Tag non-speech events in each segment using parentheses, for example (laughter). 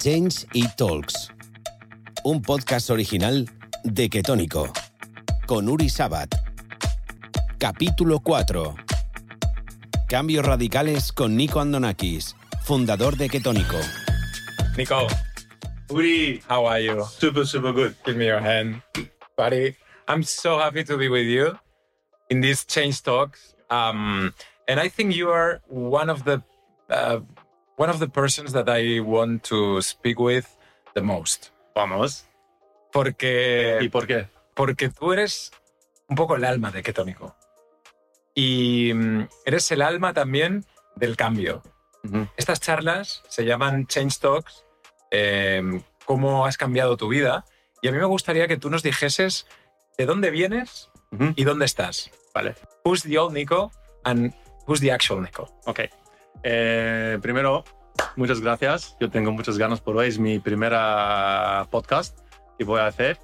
Change It Talks, un podcast original de Ketónico, con Uri Sabat. Capítulo 4. Cambios radicales con Nico Andonakis, fundador de Ketónico. Nico, Uri, how are you? Super, super good. Give me your hand, buddy. I'm so happy to be with you in these change talks. Um, and I think you are one of the uh, one of the persons that I want to speak with the most. Vamos. Porque, ¿Y por qué? porque tú eres un poco el alma de Ketónico. Y mm, eres el alma también del cambio. Estas charlas se llaman Change Talks, eh, cómo has cambiado tu vida. Y a mí me gustaría que tú nos dijeses de dónde vienes y dónde estás. Vale. Who's the old Nico and who's the actual Nico? Ok. Eh, primero, muchas gracias. Yo tengo muchas ganas por hoy. Es mi primera podcast que voy a hacer.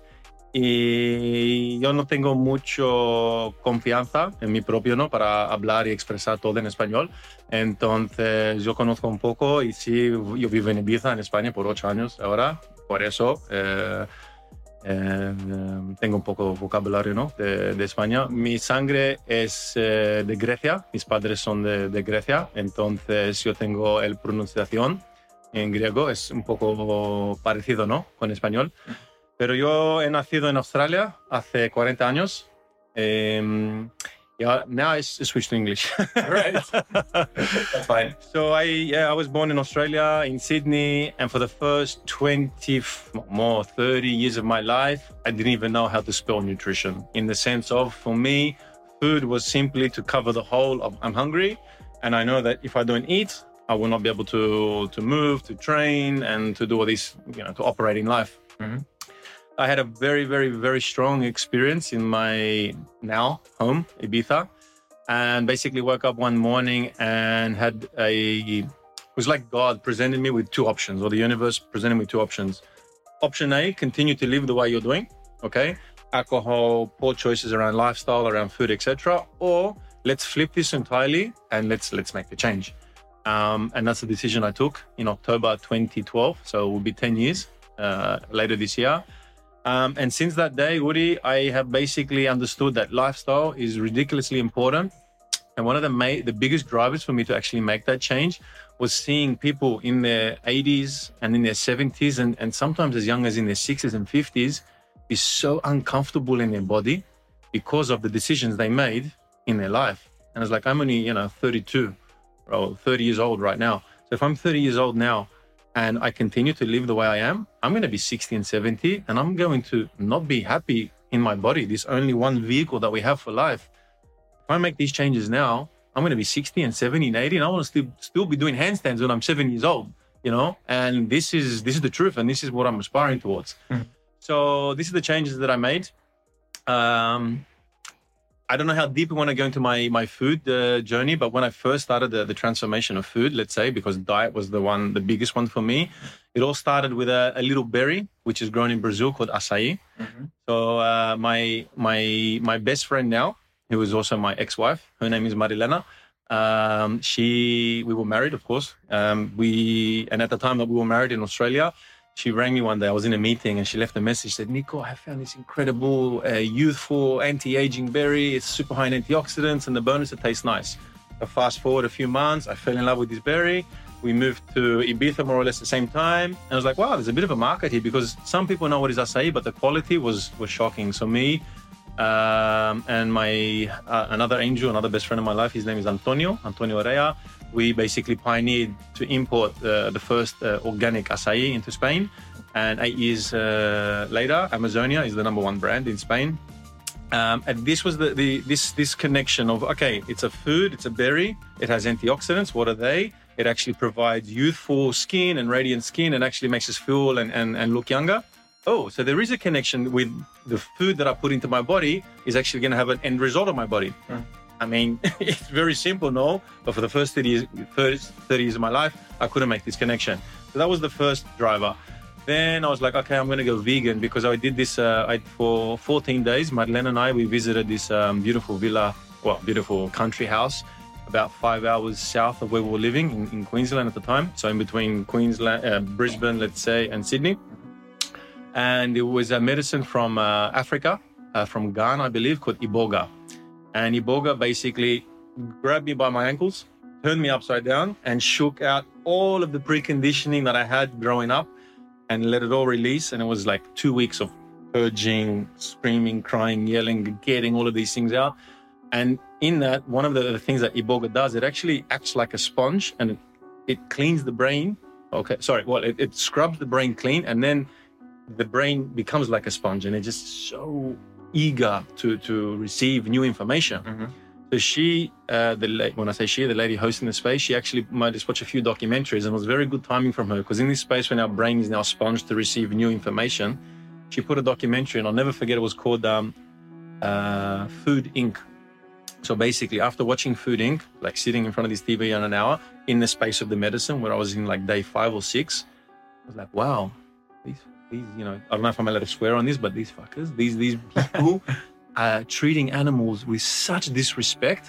Y yo no tengo mucho confianza en mí propio, ¿no? Para hablar y expresar todo en español. Entonces, yo conozco un poco y sí, yo vivo en Ibiza, en España, por ocho años ahora. Por eso eh, eh, tengo un poco vocabulario, ¿no? De, de España. Mi sangre es eh, de Grecia. Mis padres son de, de Grecia. Entonces, yo tengo el pronunciación en griego. Es un poco parecido, ¿no? Con español. Pero yo he nacido en Australia hace 40 años. Um, yeah, now I switched to English. (laughs) Right. That's fine. so I, yeah, I was born in Australia, in Sydney, and for the first 20, more 30 years of my life, I didn't even know how to spell nutrition. In the sense of, for me, food was simply to cover the whole of I'm hungry, and I know that if I don't eat, I will not be able to to move, to train, and to do all this, you know, to operate in life. Mhm. I had a very, very, very strong experience in my now home, Ibiza, and basically woke up one morning and had a it was like God presented me with two options, or the universe presented me two options. Option A, continue to live the way you're doing, okay? Alcohol, poor choices around lifestyle, around food, etc. Or let's flip this entirely and let's let's make the change. Um, and that's the decision I took in October 2012. So it will be 10 years uh, later this year. Um, and since that day, Woody, I have basically understood that lifestyle is ridiculously important. And one of the ma- the biggest drivers for me to actually make that change was seeing people in their 80s and in their 70s and, and sometimes as young as in their 60s and 50s be so uncomfortable in their body because of the decisions they made in their life. And it's like, I'm only, you know, 32 or 30 years old right now. So if I'm 30 years old now and I continue to live the way I am, I'm going to be 60 and 70 and I'm going to not be happy in my body. This only one vehicle that we have for life. If I make these changes now, I'm going to be 60 and 70 and 80 and I want to still, still be doing handstands when I'm seven years old, you know? And this is, this is the truth. And this is what I'm aspiring towards. Mhm. So this is the changes that I made. Um, I don't know how deep we want to go into my my food uh, journey, but when I first started the, the transformation of food, let's say, because diet was the one, the biggest one for me, it all started with a, a little berry which is grown in Brazil called acai. Mhm. So uh, my my my best friend now, who is also my ex-wife, her name is Marilena. Um, she we were married, of course. Um, we and at the time that we were married in Australia, she rang me one day. I was in a meeting and she left a message. Said, "Nico, I found this incredible, uh, youthful, anti-aging berry. It's super high in antioxidants, and the bonus it tastes nice." I fast forward a few months, I fell in love with this berry. We moved to Ibiza more or less at the same time, and I was like, "Wow, there's a bit of a market here because some people know what is acai, but the quality was was shocking." So me um, and my uh, another angel, another best friend of my life, his name is Antonio, Antonio Orea. We basically pioneered to import uh, the first uh, organic acai into Spain. And eight years uh, later, Amazonia is the number one brand in Spain. Um, and this was the, the this this connection of okay, it's a food, it's a berry, it has antioxidants. What are they? It actually provides youthful skin and radiant skin, and actually makes us feel and, and, and look younger. Oh, so there is a connection with the food that I put into my body is actually going to have an end result on my body. Mm. I mean, (laughs) it's very simple, no? But for the first 30 years, first 30 years of my life, I couldn't make this connection. So that was the first driver. Then I was like, okay, I'm going to go vegan because I did this uh, I, for 14 days. Madeleine and I, we visited this um, beautiful villa, well, beautiful country house about five hours south of where we were living in, in Queensland at the time. So in between Queensland, uh, Brisbane, let's say, and Sydney. And it was a medicine from uh, Africa, uh, from Ghana, I believe, called Iboga. And Iboga basically grabbed me by my ankles, turned me upside down, and shook out all of the preconditioning that I had growing up and let it all release. And it was like two weeks of purging, screaming, crying, yelling, getting all of these things out. And in that, one of the, things that Iboga does, it actually acts like a sponge and it, it cleans the brain. Okay, sorry, well, it, it scrubs the brain clean and then the brain becomes like a sponge and it's just so eager to, to receive new information. Mhm. So she, uh, the la- when I say she, the lady hosting the space, she actually made us watch a few documentaries, and it was very good timing from her because in this space, when our brain is now sponged to receive new information, she put a documentary, and I'll never forget. It was called um, uh, Food Inc. So basically, after watching Food Inc., like sitting in front of this TV on an hour in the space of the medicine, where I was in like day five or six, I was like, wow, these, these, you know, I don't know if I'm allowed to swear on this, but these fuckers, these, these people (laughs) are treating animals with such disrespect.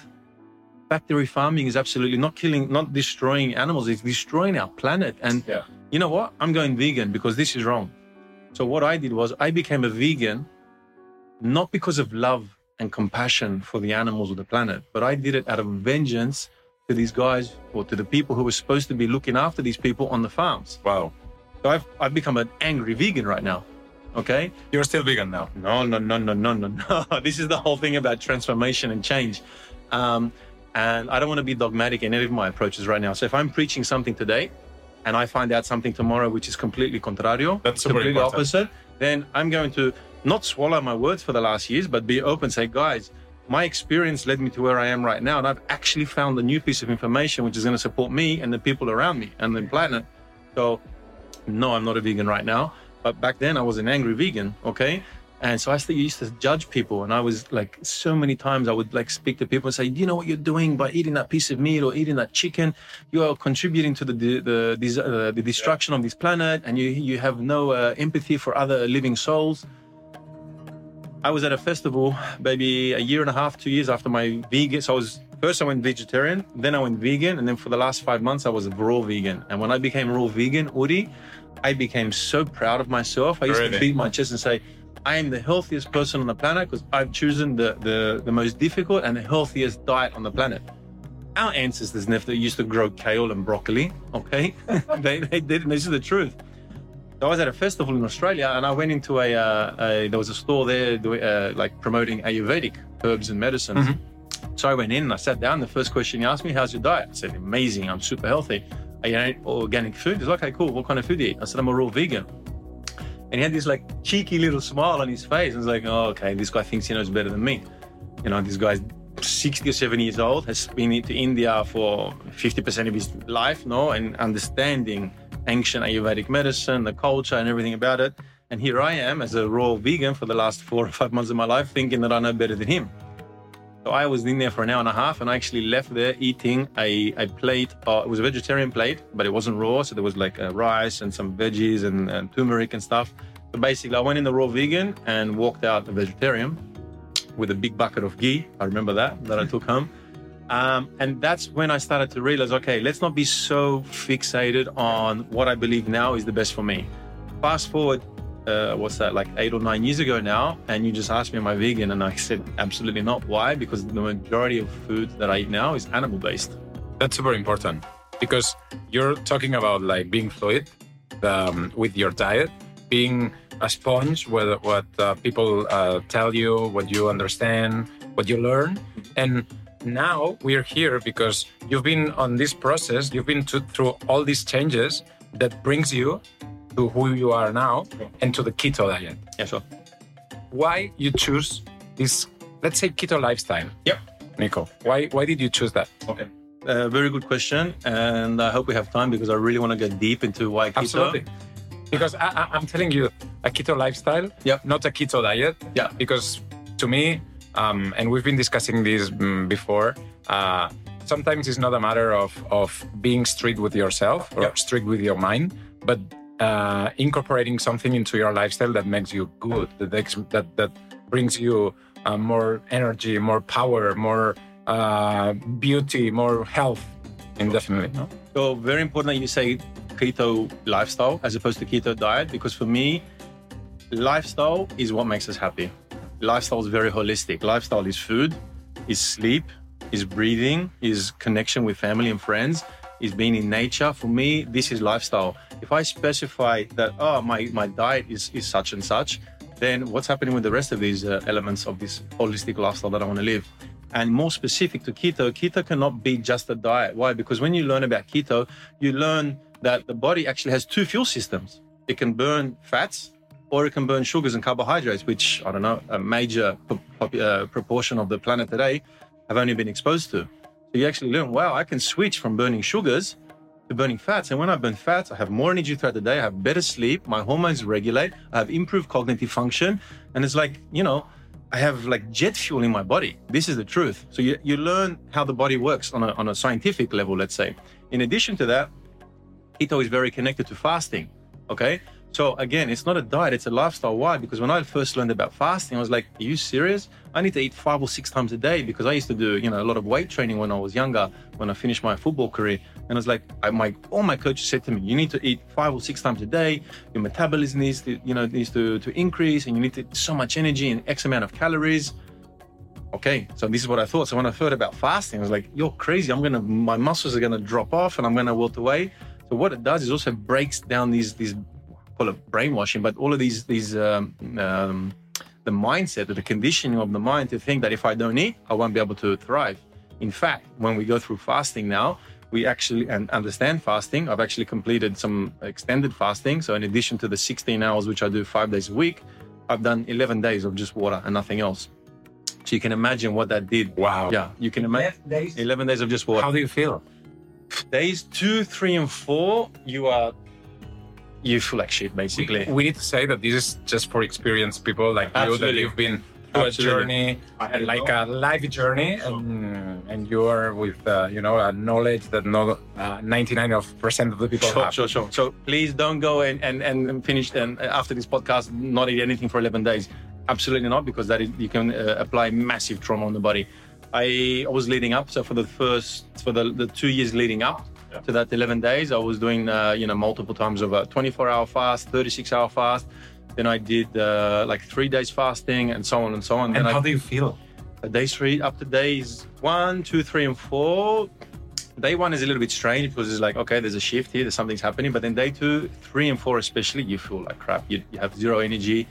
Factory farming is absolutely not killing, not destroying animals, it's destroying our planet. And Yeah. you know what? I'm going vegan because this is wrong. So what I did was I became a vegan not because of love and compassion for the animals or the planet, but I did it out of vengeance to these guys or to the people who were supposed to be looking after these people on the farms. Wow. So I've, I've become an angry vegan right now. Okay. You're still vegan now. No, no, no, no, no, no, no. (laughs) this is the whole thing about transformation and change. Um, and I don't want to be dogmatic in any of my approaches right now. So if I'm preaching something today and I find out something tomorrow which is completely contrario, That's completely important. opposite, then I'm going to not swallow my words for the last years, but be open, say, guys, my experience led me to where I am right now. And I've actually found a new piece of information which is going to support me and the people around me and the planet. So no, I'm not a vegan right now. But back then I was an angry vegan, okay? And so I still used to judge people. And I was like, so many times I would like speak to people and say, you know what you're doing by eating that piece of meat or eating that chicken? You are contributing to the the, the, uh, the destruction of this planet and you, you have no uh, empathy for other living souls. I was at a festival maybe a year and a half, two years after my vegan. So I was first I went vegetarian, then I went vegan, and then for the last five months I was a raw vegan. And when I became raw vegan, Uri, I became so proud of myself. I used to beat my chest and say, I am the healthiest person on the planet because I've chosen the, the, the most difficult and the healthiest diet on the planet. Our ancestors never used to grow kale and broccoli, okay? (laughs) they, they didn't. This is the truth. I was at a festival in Australia, and I went into a, uh, a there was a store there, uh, like promoting Ayurvedic herbs and medicines. So I went in and I sat down. The first question he asked me, "How's your diet?" I said, "Amazing. I'm super healthy. I eat organic food." He's like, "Okay, cool. What kind of food do you eat?" I said, "I'm a raw vegan." And he had this like cheeky little smile on his face. I was like, "Oh, okay. This guy thinks he knows better than me." You know, this guy's 60 or 70 years old, has been to India for 50% of his life, no, and understanding ancient Ayurvedic medicine, the culture, and everything about it. And here I am as a raw vegan for the last four or five months of my life, thinking that I know better than him. So I was in there for an hour and a half, and I actually left there eating a, a plate. Uh, it was a vegetarian plate, but it wasn't raw, so there was like uh, rice and some veggies and, and turmeric and stuff. So basically, I went in the raw vegan and walked out a vegetarian with a big bucket of ghee. I remember that that I took home. Um, and that's when I started to realize, okay, let's not be so fixated on what I believe now is the best for me. Fast forward, uh, what's that, like eight or nine years ago now, and you just asked me, am I vegan? And I said, absolutely not. Why? Because the majority of food that I eat now is animal based. That's super important because you're talking about like being fluid um, with your diet, being a sponge, with what uh, people uh, tell you, what you understand, what you learn. And now we're here because you've been on this process, you've been to, through all these changes that brings you to who you are now and to the keto diet. Yeah, sure. Why you choose this, let's say, keto lifestyle? Yep. Nico, why, why did you choose that? Okay. Uh, very good question. And I hope we have time because I really want to get deep into why keto. Absolutely. Because I, I, I'm telling you, a keto lifestyle, Yep. not a keto diet. Yeah. Because to me, um, and we've been discussing this mm, before, uh, sometimes it's not a matter of, of being strict with yourself or Yep. strict with your mind, but uh, incorporating something into your lifestyle that makes you good, that, that, that brings you uh, more energy, more power, more uh, beauty, more health, indefinitely. No? So very important that you say keto lifestyle as opposed to keto diet because for me, lifestyle is what makes us happy. Lifestyle is very holistic. Lifestyle is food, is sleep, is breathing, is connection with family and friends, is being in nature. For me, this is lifestyle. If I specify that, oh, my, my diet is, is such and such, then what's happening with the rest of these uh, elements of this holistic lifestyle that I want to live? And more specific to keto, keto cannot be just a diet. Why? Because when you learn about keto, you learn that the body actually has two fuel systems. It can burn fats or it can burn sugars and carbohydrates, which I don't know, a major uh, proportion of the planet today have only been exposed to. So you actually learn, wow, I can switch from burning sugars to burning fats. And when I burn fats, I have more energy throughout the day. I have better sleep. My hormones regulate. I have improved cognitive function. And it's like, you know, I have like jet fuel in my body. This is the truth. So you, you learn how the body works on a, on a scientific level, let's say. In addition to that, keto is very connected to fasting. Okay. So again, it's not a diet, it's a lifestyle. Why? Because when I first learned about fasting, I was like, are you serious? I need to eat five or six times a day because I used to do, you know, a lot of weight training when I was younger, when I finished my football career. And I was like, I, my all my coaches said to me, you need to eat five or six times a day. Your metabolism needs to, you know, needs to, to increase and you need to so much energy and X amount of calories. Okay, so this is what I thought. So when I heard about fasting, I was like, you're crazy. I'm gonna my muscles are gonna drop off and I'm gonna wilt away. So what it does is also breaks down these these call it brainwashing, but all of these these um, um, the mindset, the conditioning of the mind to think that if I don't eat, I won't be able to thrive. In fact, when we go through fasting now, we actually and understand fasting. I've actually completed some extended fasting. So in addition to the 16 hours which I do five days a week, I've done 11 days of just water and nothing else. So you can imagine what that did. Wow. Yeah, you can imagine 11 days. 11 days of just water. How do you feel? Days two, three, and four, you are you feel like shit, basically. We, we need to say that this is just for experienced people like Absolutely. you that you've been through a journey, like a life journey, and and you are with uh, you know a knowledge that no uh, 99 percent of the people sure, have. Sure, sure. So please don't go and and, and finish and after this podcast not eat anything for 11 days. Absolutely not, because that is, you can uh, apply massive trauma on the body. I was leading up, so for the first for the, the two years leading up, yeah. to that 11 days. I was doing, uh, you know, multiple times of a 24 hour fast, 36 hour fast. Then I did uh, like three days fasting and so on and so on. And then how I, do you feel? Day three up to days one, two, three, and four. Day one is a little bit strange because it's like, okay, there's a shift here, there's something's happening. But then day two, three, and four, especially, you feel like crap. You, you have zero energy.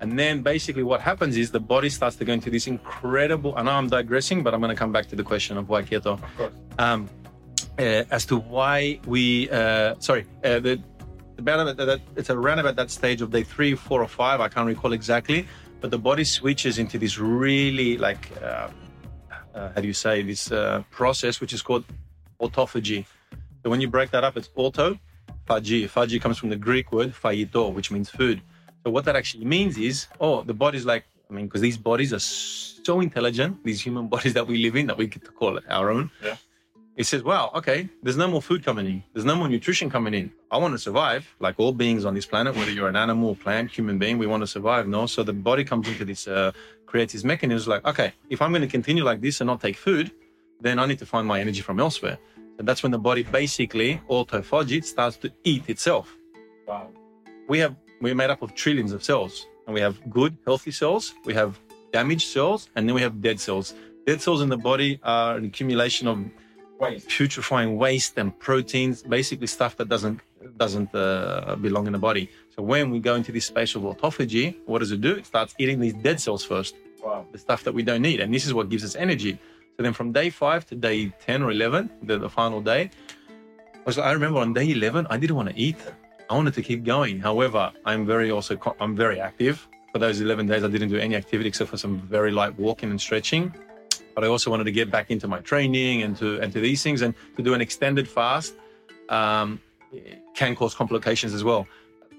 And then basically what happens is the body starts to go into this incredible, I know I'm digressing, but I'm going to come back to the question of why keto. Of course. Um, as to why we uh, sorry uh, the, about that, it's around about that stage of day three, four, or five. I can't recall exactly, but the body switches into this really like uh, uh, how do you say this uh, process, which is called autophagy. So when you break that up, it's auto phagy. Phagy comes from the Greek word phagito, which means food. So what that actually means is, oh, the body's like, I mean, because these bodies are so intelligent, these human (laughs) bodies that we live in, that we get to call it our own. Yeah he says, "Wow, okay, there's no more food coming in. There's no more nutrition coming in. I want to survive, like all beings on this planet, whether you're an animal, plant, human being. We want to survive, no? So the body comes into this, uh, creates this mechanism, like, okay, if I'm going to continue like this and not take food, then I need to find my energy from elsewhere. And that's when the body basically autophagy starts to eat itself. Wow. We have we're made up of trillions of cells, and we have good, healthy cells. We have damaged cells, and then we have dead cells. Dead cells in the body are an accumulation of waste. putrefying waste and proteins, basically stuff that doesn't doesn't uh, belong in the body. So when we go into this space of autophagy, what does it do? It starts eating these dead cells first, wow. the stuff that we don't need, and this is what gives us energy. So then from day five to day ten or eleven, the, the final day, I was I remember on day eleven, I didn't want to eat. I wanted to keep going. However, I'm very also I'm very active. For those 11 days, I didn't do any activity except for some very light walking and stretching but I also wanted to get back into my training and to and to these things and to do an extended fast um, can cause complications as well.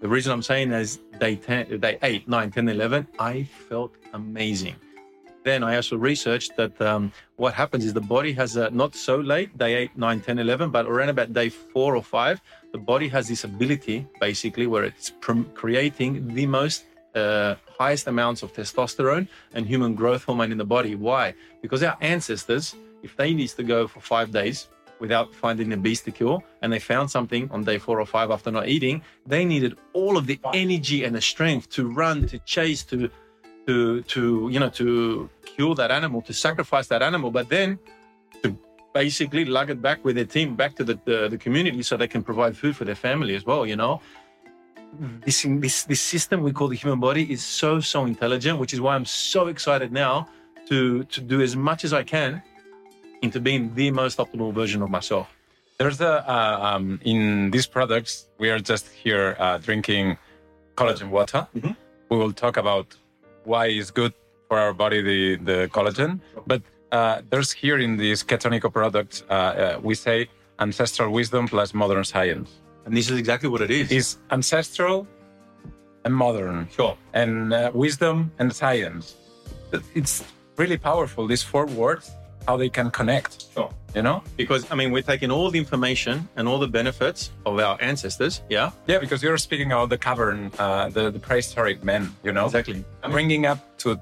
The reason I'm saying is day 10, day 8, 9, 10, 11, I felt amazing. Then I also researched that um, what happens is the body has a, not so late, day 8, 9, 10, 11, but around about day 4 or 5, the body has this ability basically where it's creating the most uh, highest amounts of testosterone and human growth hormone in the body. Why? Because our ancestors if they needs to go for five days without finding a beast to kill, and they found something on day four or five after not eating, they needed all of the energy and the strength to run, to chase, to to to you know to kill that animal, to sacrifice that animal, but then to basically lug it back with their team back to the, the, the community so they can provide food for their family as well, you know. This, this this system we call the human body is so so intelligent, which is why I'm so excited now to to do as much as I can into being the most optimal version of myself. There's a uh, um, in these products we are just here uh, drinking collagen water. Mhm. We will talk about why it's good for our body the the collagen, but uh, there's here in these Ketonico products uh, uh, we say ancestral wisdom plus modern science. And this is exactly what it is. It's ancestral and modern, sure. and uh, wisdom and science. It's really powerful. These four words, how they can connect. Sure. You know? Because I mean, we're taking all the information and all the benefits of our ancestors. Yeah, Yeah, because you're speaking about the cavern, uh, the, the prehistoric men, you know? exactly. I mean, Bringing up to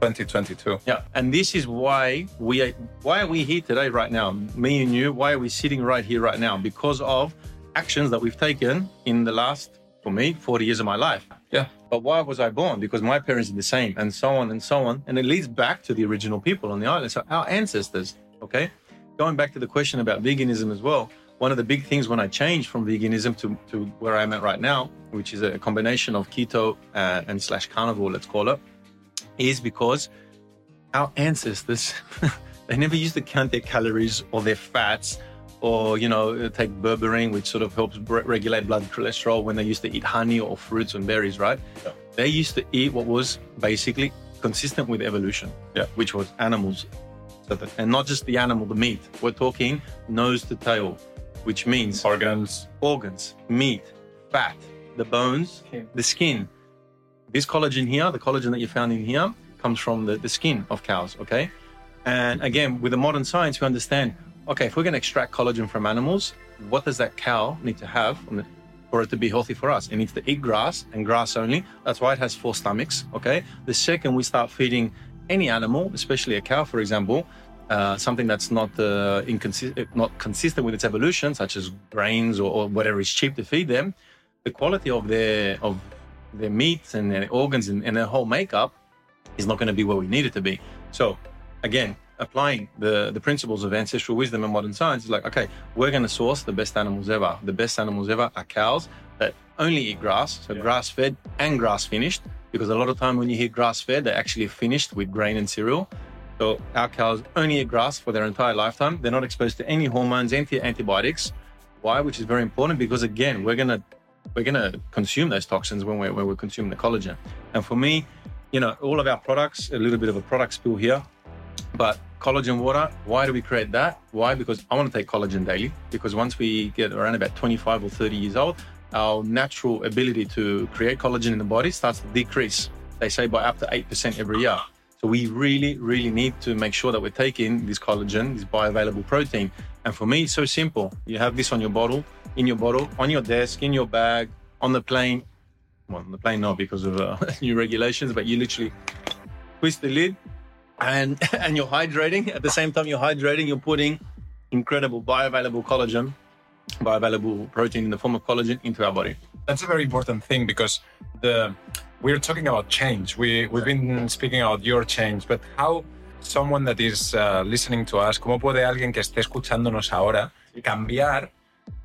2022. yeah, and this is why we are, why are we here today, right now? Me and you. Why are we sitting right here, right now? Because of actions that we've taken in the last, for me, 40 years of my life. Yeah. But why was I born? Because my parents did the same, and so on and so on. And it leads back to the original people on the island. So our ancestors, okay? Going back to the question about veganism as well, one of the big things when I changed from veganism to, to where I'm at right now, which is a combination of keto uh, and slash carnivore, let's call it, is because our ancestors, (laughs) they never used to count their calories or their fats or, you know, uh, take berberine, which sort of helps re- regulate blood cholesterol when they used to eat honey or fruits and berries, right? Yeah. They used to eat what was basically consistent with evolution, Yeah. which was animals. And not just the animal, the meat. We're talking nose to tail, which means Organs. organs, meat, fat, the bones, the skin. This collagen here, the collagen that you found in here, comes from the, the skin of cows, okay? And again, with the modern science, we understand okay, if we're going to extract collagen from animals, what does that cow need to have for it to be healthy for us? It needs to eat grass and grass only. That's why it has four stomachs, okay? The second we start feeding any animal, especially a cow, for example, uh, something that's not uh, inconsi- not consistent with its evolution, such as grains or, or whatever is cheap to feed them, the quality of their of their meat and their organs and, and their whole makeup is not going to be where we need it to be. So, again, applying the the principles of ancestral wisdom and modern science is like, okay, we're going to source the best animals ever. The best animals ever are cows that only eat grass, so grass fed and grass finished. Because a lot of time when you hear grass fed, they're actually finished with grain and cereal. So our cows only eat grass for their entire lifetime. They're not exposed to any hormones, anti antibiotics. Why? Which is very important because again, we're gonna we're gonna consume those toxins when we're when we're consuming the collagen. And for me, you know, all of our products, a little bit of a product spill here, but collagen water, why do we create that? Why? Because I want to take collagen daily. Because once we get around about 25 or 30 years old, our natural ability to create collagen in the body starts to decrease. They say by up to 8% every year. So we really, really need to make sure that we're taking this collagen, this bioavailable protein. And for me, it's so simple. You have this on your bottle, in your bottle, on your desk, in your bag, on the plane. Well, on the plane, not because of uh, (laughs) new regulations, but you literally twist the lid and (laughs) and you're hydrating. At the same time, you're hydrating, you're putting incredible bioavailable collagen, bioavailable protein in the form of collagen into our body. That's a very important thing because the we're talking about change. We we've been speaking about your change, but how someone that is uh, listening to us, cómo puede alguien que esté escuchándonos ahora cambiar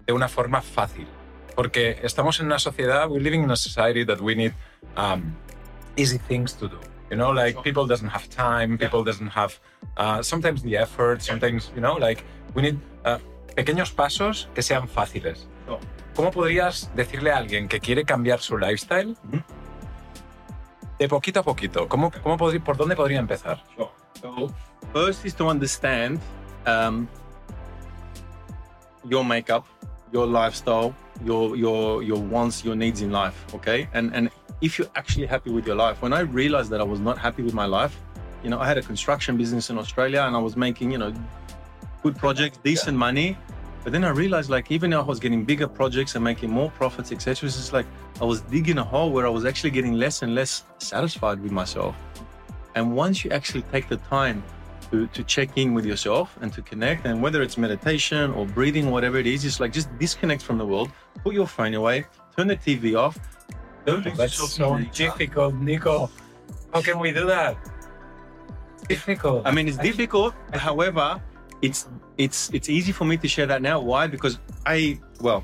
de una forma fácil? Porque estamos en una sociedad, we're living in a society that we need um, easy things to do. You know, like people doesn't have time, people doesn't have uh, sometimes the effort, sometimes you know, like we need uh, pequeños pasos que sean fáciles. ¿Cómo podrías decirle a alguien que quiere cambiar su lifestyle Ujú. de poquito a poquito? ¿Cómo, cómo podría- ¿Por dónde podría empezar? So first is to understand um, your makeup, your lifestyle, your your your wants, your needs in life. Okay, and and if you're actually happy with your life. When I realized that I was not happy with my life, you know, I had a construction business in Australia and I was making you know good projects, decent money. But then I realized, like, even though I was getting bigger projects and making more profits, etc., it's just like I was digging a hole where I was actually getting less and less satisfied with myself. And once you actually take the time to to to check in with yourself and to connect. And whether it's meditation or breathing, whatever it is, just like just disconnect from the world. Put your phone away. Turn the TV off. Don't That's so difficult, Nico. How can we do that? Difficult. I mean, it's difficult. However, it's it's it's easy for me to share that now. Why? Because I well,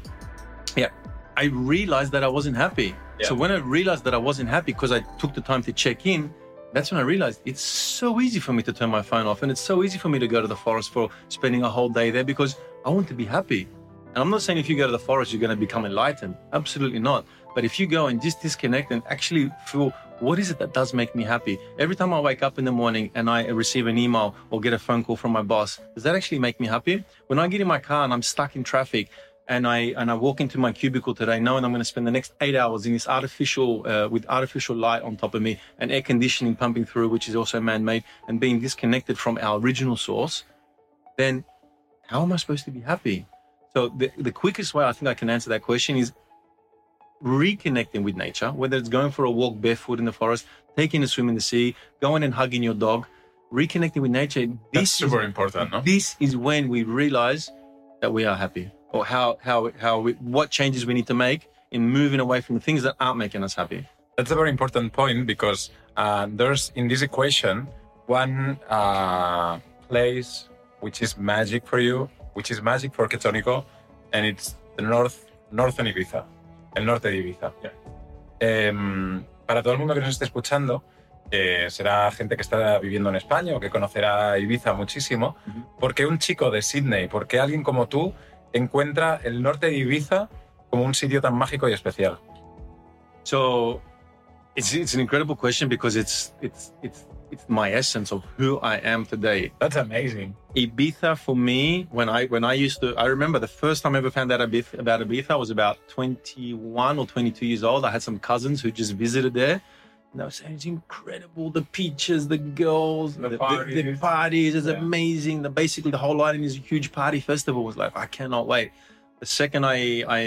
yeah, I realized that I wasn't happy. So when I realized that I wasn't happy because I took the time to check in, that's when I realized it's so easy for me to turn my phone off, and it's so easy for me to go to the forest for spending a whole day there because I want to be happy. And I'm not saying if you go to the forest you're going to become enlightened. Absolutely not. But if you go and just disconnect and actually feel what is it that does make me happy? Every time I wake up in the morning and I receive an email or get a phone call from my boss, does that actually make me happy? When I get in my car and I'm stuck in traffic and I and I walk into my cubicle today knowing I'm going to spend the next eight hours in this artificial uh, with artificial light on top of me and air conditioning pumping through, which is also man-made, and being disconnected from our original source, then how am I supposed to be happy? So the, the quickest way I think I can answer that question is reconnecting with nature, whether it's going for a walk barefoot in the forest, taking a swim in the sea, going and hugging your dog, reconnecting with nature. That's This is, super important, no? this is when we realize that we are happy or how, how, how we, what changes we need to make in moving away from the things that aren't making us happy. That's a very important point because uh, there's in this equation one uh, place which is magic for you, which is magic for Ketonico, and it's the north, northern Ibiza, el norte de Ibiza. Em, para todo el mundo que nos esté escuchando, eh, será gente que está viviendo en España o que conocerá Ibiza muchísimo, Ujú. porque un chico de Sydney, porque alguien como tú encuentra el norte de Ibiza como un sitio tan mágico y especial. So it's, it's an incredible question because it's, it's, it's, it's my essence of who I am today. That's amazing. Ibiza for me, when I when I used to, I remember the first time I ever found out Ibiza, about Ibiza I was about 21 or 22 years old. I had some cousins who just visited there. And they were saying it's incredible, the beaches, the girls, The the, the, parties. the parties, it's Yeah. amazing. The basically the whole island is a huge party festival. It was like I cannot wait. The second I I,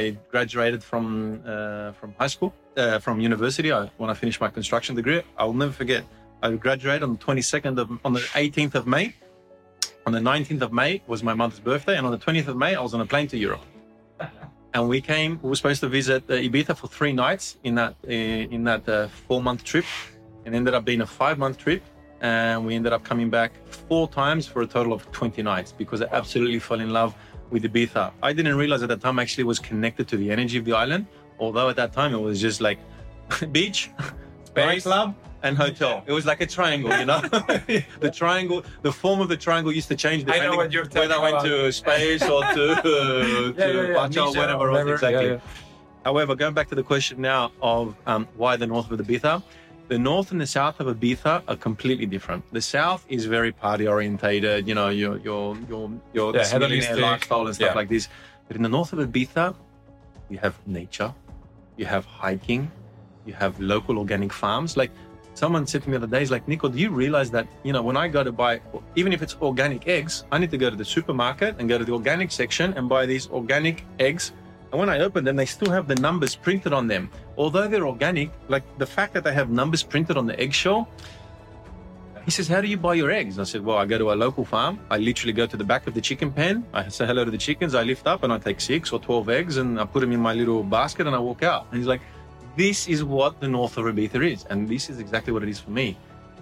I graduated from uh, from high school, uh, from university, I, when I finished my construction degree, I'll never forget. I graduated on the 22nd of on the 18th of May. On the 19th of May was my mother's birthday, and on the 20th of May, I was on a plane to Europe. (laughs) and we came. We were supposed to visit uh, Ibiza for three nights in that uh, in that uh, four month trip, and ended up being a five month trip. And we ended up coming back four times for a total of 20 nights because I absolutely fell in love with Ibiza. I didn't realize at that time I actually was connected to the energy of the island, although at that time it was just like (laughs) beach, Space. club, and hotel. It was like a triangle, you know. (laughs) (laughs) the triangle, the form of the triangle used to change I know depending what you're whether I went about. to space or to (laughs) uh, to Yeah, yeah, yeah. Pacha or whatever else whatever. exactly. Yeah, yeah. However, going back to the question now of um, why the north of Ibiza, the north and the south of Ibiza are completely different. The south is very party orientated, you know, your your your your Yeah, lifestyle and stuff Yeah. like this. But in the north of Ibiza, you have nature, you have hiking, you have local organic farms. Like someone said to me the other day, "Is like Nico, do you realize that you know when I go to buy, even if it's organic eggs, I need to go to the supermarket and go to the organic section and buy these organic eggs." And when I open them, they still have the numbers printed on them. Although they're organic, like the fact that they have numbers printed on the eggshell. He says, How do you buy your eggs? I said, Well, I go to a local farm. I literally go to the back of the chicken pen. I say hello to the chickens. I lift up and I take six or 12 eggs and I put them in my little basket and I walk out. And he's like, This is what the north of Ibiza is. And this is exactly what it is for me.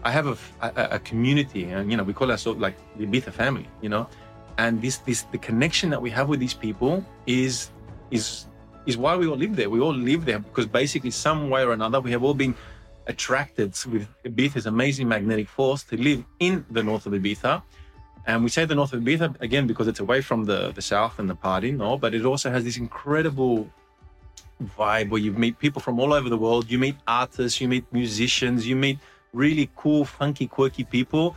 I have a, a, a community and, you know, we call ourselves like the Ibiza family, you know? And this, this, the connection that we have with these people is, is, is why we all live there. We all live there because basically, some way or another, we have all been attracted with Ibiza's amazing magnetic force to live in the north of Ibiza. And we say the north of Ibiza again because it's away from the, the south and the party, no, but it also has this incredible vibe where you meet people from all over the world. You meet artists, you meet musicians, you meet really cool, funky, quirky people.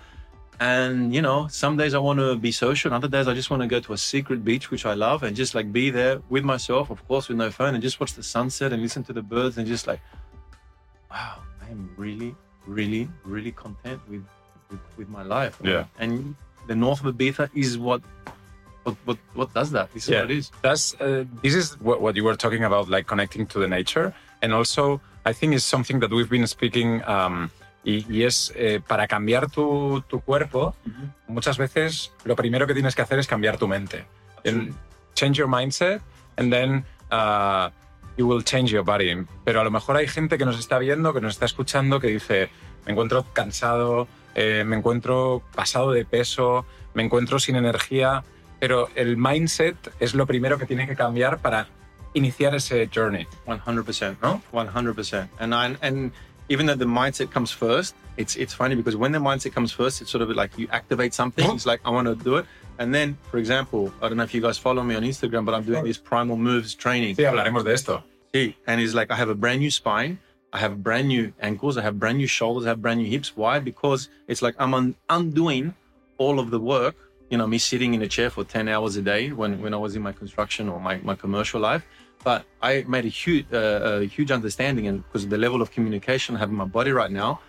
And you know, some days I want to be social, and other days I just want to go to a secret beach, which I love, and just like be there with myself, of course, with no phone, and just watch the sunset and listen to the birds, and just like, wow, I'm really, really, really content with with, with my life. Yeah. And the north of Ibiza is what what what, what does that? This is Yeah. what it is. That's uh, this is what, what you were talking about, like connecting to the nature, and also I think it's something that we've been speaking um, Y, y es eh, para cambiar tu, tu cuerpo, muchas veces lo primero que tienes que hacer es cambiar tu mente. And change your mindset and then uh, you will change your body. Pero a lo mejor hay gente que nos está viendo, que nos está escuchando, que dice, me encuentro cansado, eh, me encuentro pasado de peso, me encuentro sin energía, pero el mindset es lo primero que tiene que cambiar para iniciar ese journey. 100%, no? 100%. And I, and even though the mindset comes first, it's it's funny because when the mindset comes first, it's sort of like you activate something. It's like I want to do it, and then, for example, I don't know if you guys follow me on Instagram, but I'm doing this primal moves training. Sí, hablaremos de esto. See, and it's like I have a brand new spine, I have brand new ankles, I have brand new shoulders, I have brand new hips. Why? Because it's like I'm un- undoing all of the work. You know, me sitting in a chair for 10 hours a day when, when I was in my construction or my, my commercial life. But I made a huge, uh, a huge understanding, and because of the level of communication I have in my body right now,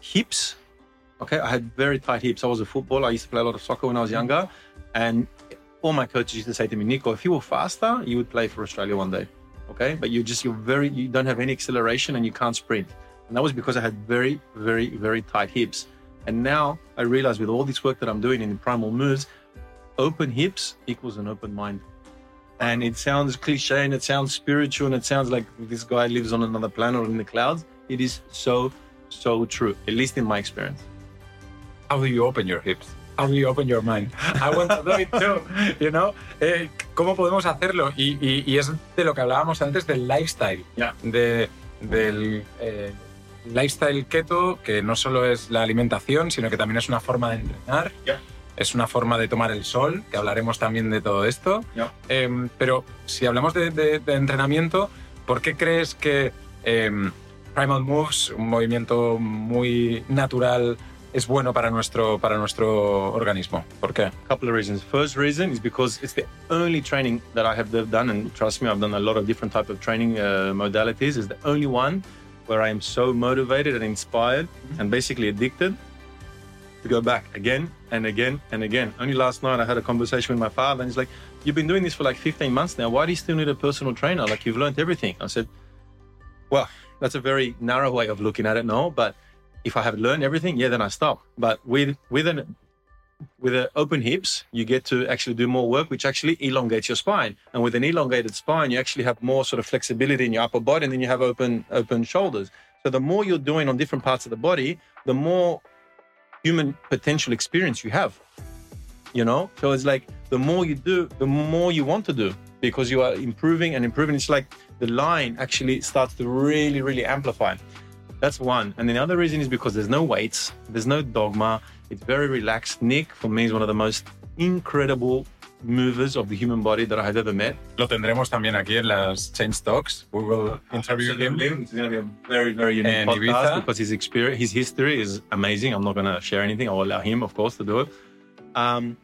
hips. Okay, I had very tight hips. I was a footballer. I used to play a lot of soccer when I was younger, and all my coaches used to say to me, "Nico, if you were faster, you would play for Australia one day." Okay, but you just you're very you don't have any acceleration and you can't sprint, and that was because I had very, very, very tight hips. And now I realize with all this work that I'm doing in the primal moves, open hips equals an open mind. And it sounds cliche and it sounds spiritual and it sounds like this guy lives on another planet or in the clouds. It is so, so true, at least in my experience. How do you open your hips? How do you open your mind? I want to do it too, you know? Eh, ¿Cómo podemos hacerlo? Y, y- y es de lo que hablábamos antes del lifestyle. Yeah. De, del eh, lifestyle keto, que no solo es la alimentación, sino que también es una forma de entrenar. Yeah. Es una forma de tomar el sol, que hablaremos también de todo esto. Yeah. Em, pero si hablamos de, de- de entrenamiento, ¿por qué crees que em, Primal Moves, un movimiento muy natural, es bueno para nuestro, para nuestro organismo? ¿Por qué? couple of reasons. First reason is because it's the only training that I have done, and trust me, I've done a lot of different type of training uh, modalities. Is the only one where I am so motivated and inspired mm-hmm. and basically addicted to go back again and again and again. Only last night I had a conversation with my father, and he's like, "You've been doing this for like 15 months now. Why do you still need a personal trainer? Like you've learned everything." I said, "Well, that's a very narrow way of looking at it, no, but." If I have learned everything, yeah, then I stop. But with with an with uh, open hips, you get to actually do more work, which actually elongates your spine. And with an elongated spine, you actually have more sort of flexibility in your upper body, and then you have open open shoulders. So the more you're doing on different parts of the body, the more human potential experience you have. You know, so it's like the more you do, the more you want to do because you are improving and improving. It's like the line actually starts to really, really amplify. That's one. And then the other reason is because there's no weights, there's no dogma. It's very relaxed. Nick, for me, is one of the most incredible movers of the human body that I have ever met. Lo tendremos también aquí en las Change Talks. We will interview him. It's going to be a very, very unique And podcast Ibiza. because his experience, his history is amazing. I'm not going to share anything. I will allow him, of course, to do it. Um,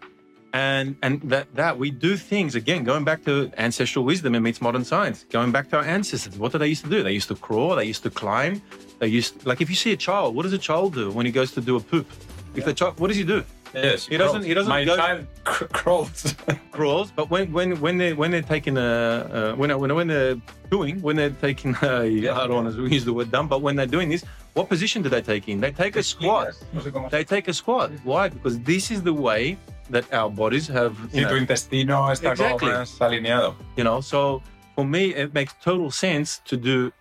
and and that that we do things again, going back to ancestral wisdom and meets modern science. Going back to our ancestors, what did they used to do? They used to crawl. They used to climb. They used like if you see a child, what does a child do when he goes to do a poop? If the child, what does he do? Yes, He doesn't- he doesn't My go- child (laughs) cr- crawls. (laughs) crawls, but when when when they when they're taking a uh, when when when they're doing when they're taking a, I don't want to use the word dumb, but when they're doing this, what position do they take in? They take a squat. No sé cómo. They take a squat. Why? Because this is the way that our bodies have. You tu know, intestino está como Exactly. más alineado. you know, so for me, it makes total sense to do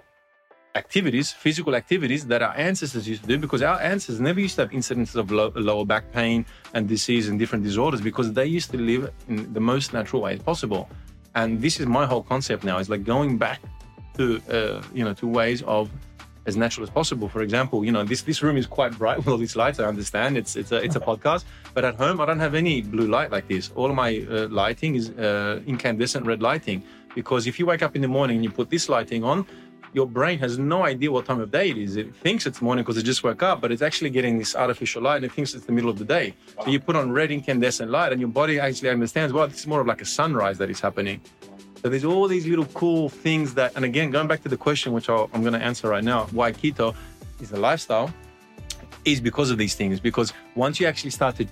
activities, physical activities that our ancestors used to do because our ancestors never used to have incidences of low, lower back pain and disease and different disorders because they used to live in the most natural way possible. And this is my whole concept now is like going back to, uh, you know, to ways of as natural as possible. For example, you know, this, this room is quite bright with all these lights. I understand it's, it's a, it's a podcast, but at home, I don't have any blue light like this. All my uh, lighting is uh, incandescent red lighting because if you wake up in the morning and you put this lighting on, your brain has no idea what time of day it is. It thinks it's morning because it just woke up, but it's actually getting this artificial light and it thinks it's the middle of the day. So you put on red incandescent light and your body actually understands, well, this is more of like a sunrise that is happening. So there's all these little cool things that, and again, going back to the question, which I'll, I'm going to answer right now, why keto is a lifestyle, is because of these things. Because once you actually start to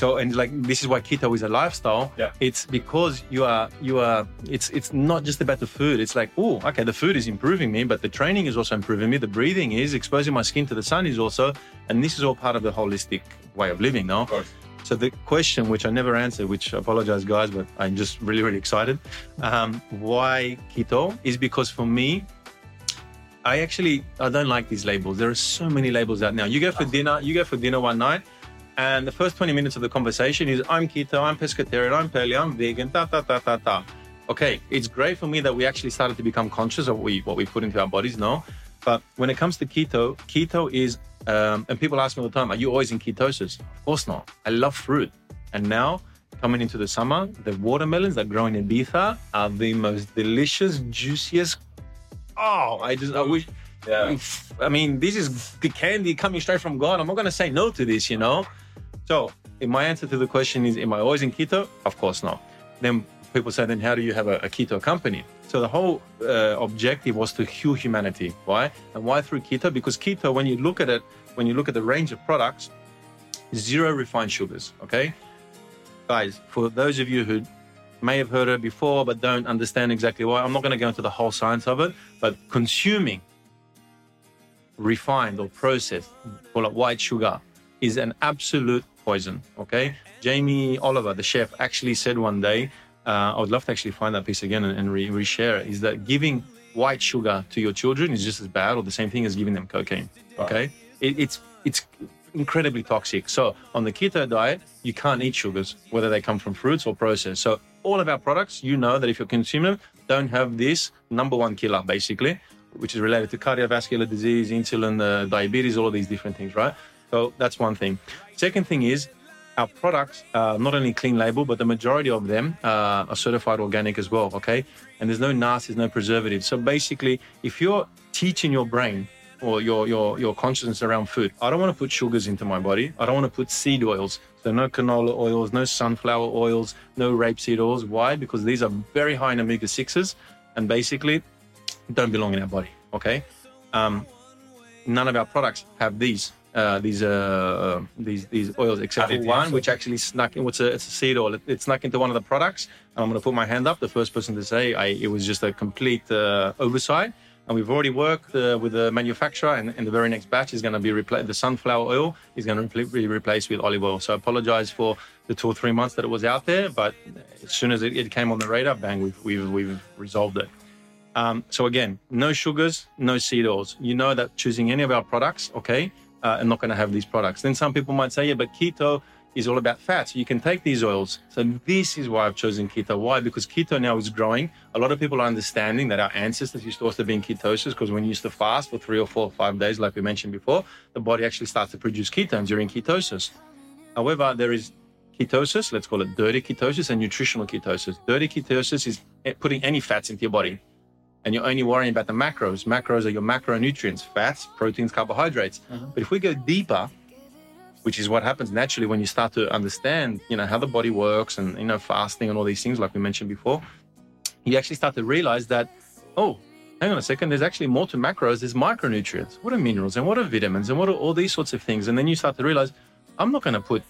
So and like this is why keto is a lifestyle. Yeah. It's because you are you are it's it's not just about the food. It's like, oh, okay, the food is improving me, but the training is also improving me. The breathing is exposing my skin to the sun is also, and this is all part of the holistic way of living, no? course. So the question, which I never answered, which I apologize, guys, but I'm just really, really excited. Um, why keto is because for me, I actually I don't like these labels. There are so many labels out now. You go for dinner, you go for dinner one night, and the first 20 minutes of the conversation is I'm keto, I'm pescatarian, I'm paleo, I'm vegan, ta ta ta ta ta. Okay, it's great for me that we actually started to become conscious of what we what we put into our bodies, no? But when it comes to keto, keto is um, and people ask me all the time, are you always in ketosis? Of course not. I love fruit. And now coming into the summer, the watermelons that grow in Ibiza are the most delicious, juiciest. Oh, I just I wish Yeah. I mean, this is the candy coming straight from God. I'm not going to say no to this, you know? So, if my answer to the question is, am I always in keto? Of course not. Then people say, then how do you have a, a keto company? So, the whole uh, objective was to heal humanity. Why? And why through keto? Because keto, when you look at it, when you look at the range of products, zero refined sugars, okay? Guys, for those of you who may have heard it before but don't understand exactly why, I'm not going to go into the whole science of it, but consuming refined or processed, call it white sugar, is an absolute poison. Okay. Jamie Oliver, the chef, actually said one day, uh, I would love to actually find that piece again and, and re- reshare it, is that giving white sugar to your children is just as bad or the same thing as giving them cocaine. Okay. It, it's, it's incredibly toxic. So on the keto diet, you can't eat sugars, whether they come from fruits or processed. So all of our products, you know that if you're consuming them, don't have this number one killer, basically, which is related to cardiovascular disease, insulin, uh, diabetes, all of these different things, right? So that's one thing. Second thing is our products are not only clean label, but the majority of them uh, are certified organic as well, okay? And there's no nasties, no preservatives. So basically, if you're teaching your brain or your, your, your consciousness around food, I don't want to put sugars into my body. I don't want to put seed oils. So no canola oils, no sunflower oils, no rapeseed oils. Why? Because these are very high in omega 6s and basically don't belong in our body, okay? Um, none of our products have these uh, these uh, these these oils except for one which actually snuck in. What's a it's a seed oil. It, it snuck into one of the products. And I'm going to put my hand up. The first person to say I, it was just a complete uh, oversight. And we've already worked uh, with the manufacturer, and, and the very next batch is going to be replaced. The sunflower oil is going to be replaced with olive oil. So I apologize for the two or three months that it was out there, but as soon as it, it came on the radar, bang, we've we've, we've resolved it. Um, so again, no sugars, no seed oils. You know that choosing any of our products, okay, uh, are not going to have these products. Then some people might say, yeah, but keto is all about fat, so you can take these oils. So this is why I've chosen keto. Why? Because keto now is growing. A lot of people are understanding that our ancestors used to also be in ketosis because when you used to fast for three or four or five days, like we mentioned before, the body actually starts to produce ketones during ketosis. However, there is ketosis, let's call it dirty ketosis, and nutritional ketosis. Dirty ketosis is putting any fats into your body and you're only worrying about the macros. Macros are your macronutrients, fats, proteins, carbohydrates. Uh-huh. But if we go deeper, which is what happens naturally when you start to understand, you know, how the body works and you know, fasting and all these things, like we mentioned before, you actually start to realize that, oh, hang on a second, there's actually more to macros, there's micronutrients. What are minerals and what are vitamins and what are all these sorts of things? And then you start to realize, I'm not going to put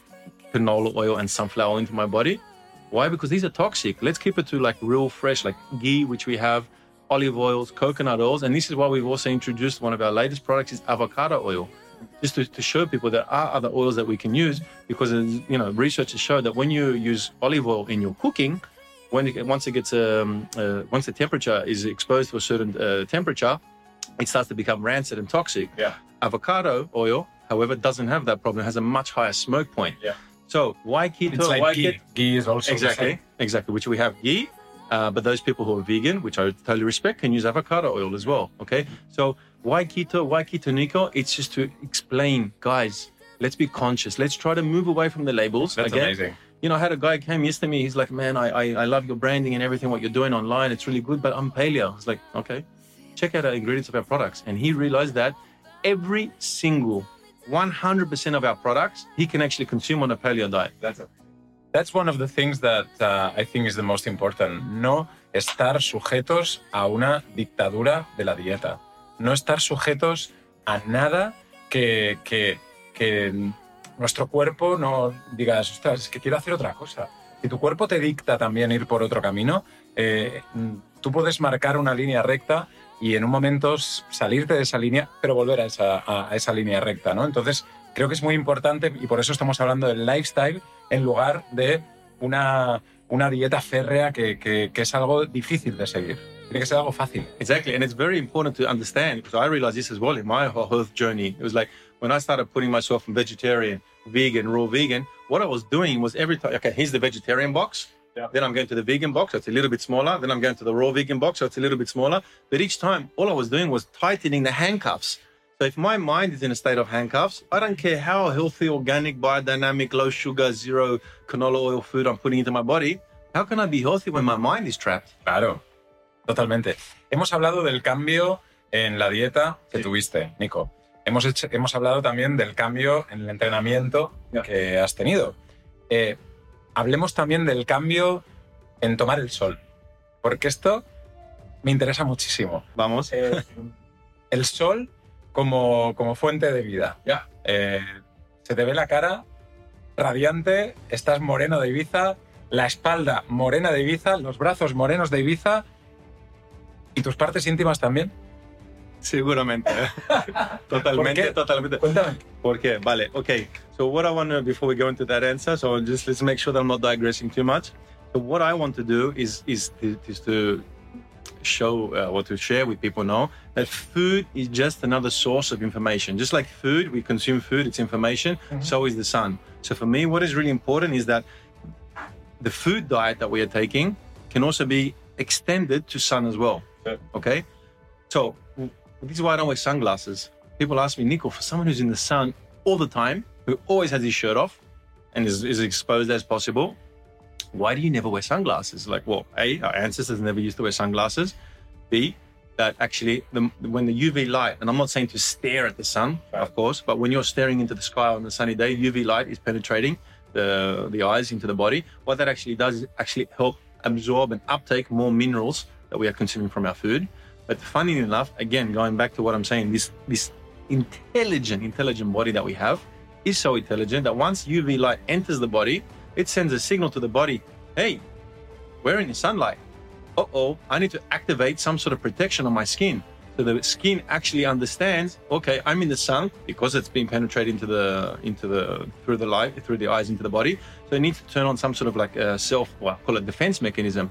canola oil and sunflower oil into my body. Why? Because these are toxic. Let's keep it to like real fresh, like ghee, which we have, olive oils, coconut oils. And this is why we've also introduced one of our latest products is avocado oil. Just to, to show people there are other oils that we can use because you know research has shown that when you use olive oil in your cooking, when it, once it gets um, uh, once the temperature is exposed to a certain uh, temperature, it starts to become rancid and toxic. Yeah. Avocado oil, however, doesn't have that problem. It has a much higher smoke point. Yeah. So why keto? It's like why ghee. get Ghee is also the exactly same. exactly which we have ghee uh, but those people who are vegan which i totally respect can use avocado oil as well okay? So why keto why keto nico it's just to explain guys let's be conscious. Let's try to move away from the labels That's again amazing. you know i had a guy came yesterday to me. He's like man I, I i love your branding and everything what you're doing online. It's really good but i'm paleo. I was like okay. Check out the ingredients of our products. And he realized that every single 100% of our products he can actually consume on a paleo diet. That's That's one of the things that uh, I think is the most important. No estar sujetos a una dictadura de la dieta. No estar sujetos a nada que, que, nuestro cuerpo no digas, ostras, es que quiero hacer otra cosa. Si tu cuerpo te dicta también ir por otro camino, eh, tú puedes marcar una línea recta y en un momento salirte de esa línea, pero volver a esa, a esa línea recta, ¿no? Entonces, creo que es muy importante y por eso estamos hablando del lifestyle en lugar de una, una dieta férrea que, que, que es algo difícil de seguir. Tiene que ser algo fácil. Exactly, and it's very important to understand because I realized this as well in my whole health journey. It was like when I started putting myself in vegetarian, vegan, raw vegan, what I was doing was every time, okay, here's the vegetarian box. Yeah. Then I'm going to the vegan box, so it's a little bit smaller. Then I'm going to the raw vegan box, so it's a little bit smaller. But each time, all I was doing was tightening the handcuffs. So if my mind is in a state of handcuffs, I don't care how healthy, organic, biodynamic, low sugar, zero canola oil food I'm putting into my body. How can I be healthy when my mind is trapped? Claro, totalmente. Hemos hablado del cambio en la dieta que Sí. tuviste, Nico. Hemos, hecho- hemos hablado también del cambio en el entrenamiento que has tenido. Eh, hablemos también del cambio en tomar el sol, porque esto me interesa muchísimo. Vamos. Eh, el sol como, como fuente de vida. Ya. Eh, se te ve la cara radiante, estás moreno de Ibiza, la espalda morena de Ibiza, los brazos morenos de Ibiza y tus partes íntimas también. Seguramente. (laughs) totalmente, ¿Por qué? totalmente. Cuéntame. ¿Por qué? Vale, okay. So what I want to, before we go into that answer, so just let's make sure that I'm not digressing too much. So what I want to do is is is to show uh, or to share with people now that food is just another source of information. Just like food, we consume food, it's information. So is the sun. So for me, what is really important is that the food diet that we are taking can also be extended to sun as well. Sure. Okay. So this is why I don't wear sunglasses. People ask me, Nico, for someone who's in the sun all the time, who always has his shirt off and is, is exposed as possible, why do you never wear sunglasses? Like, well, A, our ancestors never used to wear sunglasses. B, that actually the, when the UV light, and I'm not saying to stare at the sun, of course, but when you're staring into the sky on a sunny day, UV light is penetrating the, the eyes into the body. What that actually does is actually help absorb and uptake more minerals that we are consuming from our food. But funny enough, again, going back to what I'm saying, this this intelligent, intelligent body that we have is so intelligent that once UV light enters the body, it sends a signal to the body, hey, we're in the sunlight. Uh oh, I need to activate some sort of protection on my skin. So the skin actually understands, okay, I'm in the sun because it's been penetrated into the into the through the light, through the eyes into the body. So it needs to turn on some sort of like a self, well, call it defense mechanism.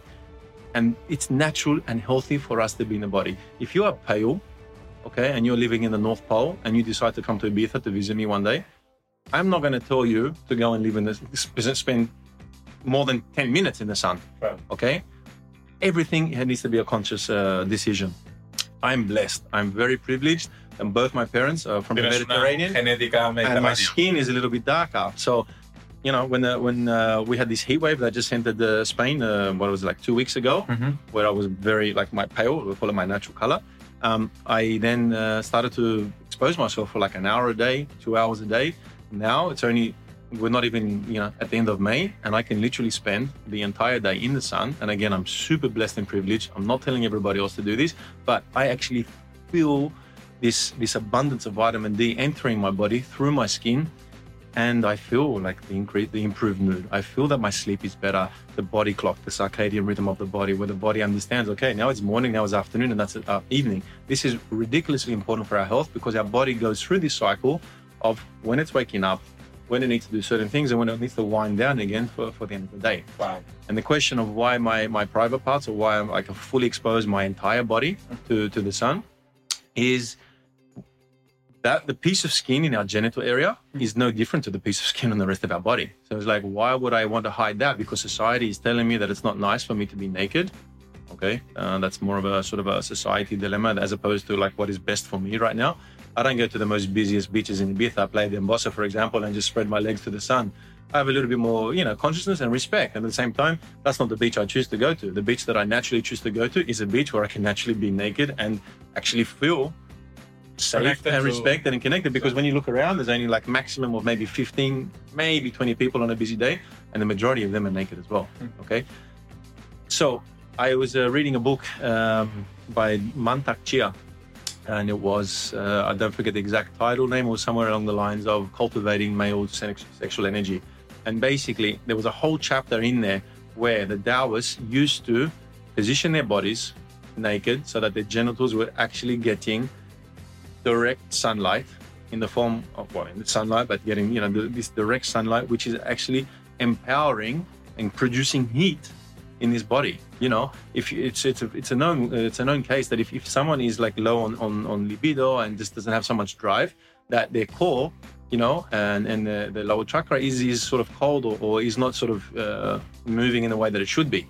And it's natural and healthy for us to be in the body. If you are pale, okay, and you're living in the North Pole and you decide to come to Ibiza to visit me one day, I'm not going to tell you to go and live in this, spend more than 10 minutes in the sun, okay? Everything needs to be a conscious uh, decision. I'm blessed. I'm very privileged. And both my parents are from the Mediterranean and my skin is a little bit darker. So, you know, when uh, when uh, we had this heat wave that just entered uh, Spain, uh, what was it, like two weeks ago, Mhm. where I was very like my pale, we call it my natural color. Um, I then uh, started to expose myself for like an hour a day, two hours a day. Now it's only we're not even you know at the end of May, and I can literally spend the entire day in the sun. And again, I'm super blessed and privileged. I'm not telling everybody else to do this, but I actually feel this this abundance of vitamin D entering my body through my skin and I feel like the increase, the improved mood. I feel that my sleep is better. The body clock, the circadian rhythm of the body, where the body understands, okay, now it's morning, now it's afternoon, and that's uh, evening. This is ridiculously important for our health because our body goes through this cycle of when it's waking up, when it needs to do certain things, and when it needs to wind down again for, for the end of the day. Wow. And the question of why my, my private parts or why I'm, I can fully expose my entire body to, to the sun is that the piece of skin in our genital area is no different to the piece of skin on the rest of our body. So it's like, why would I want to hide that? Because society is telling me that it's not nice for me to be naked. Okay, uh, that's more of a sort of a society dilemma as opposed to like what is best for me right now. I don't go to the most busiest beaches in Ibiza, I Playa d'en Bossa, for example, and just spread my legs to the sun. I have a little bit more, you know, consciousness and respect. And at the same time, that's not the beach I choose to go to. The beach that I naturally choose to go to is a beach where I can naturally be naked and actually feel safe Connected and respected and connected. Because when you look around, there's only like maximum of maybe 15, maybe 20 people on a busy day, and the majority of them are naked as well. Okay. So I was uh, reading a book um, by Mantak Chia, and it was uh, I don't forget the exact title name, or somewhere along the lines of cultivating male sexual energy. And basically, there was a whole chapter in there where the Taoists used to position their bodies naked so that their genitals were actually getting direct sunlight in the form of well, in the sunlight, but getting you know this direct sunlight, which is actually empowering and producing heat in his body. You know, if you- it's it's a it's a known it's a known case that if, if someone is like low on, on on libido and just doesn't have so much drive, that their core, you know, and and the, the lower chakra is is sort of cold or, or is not sort of uh, moving in the way that it should be.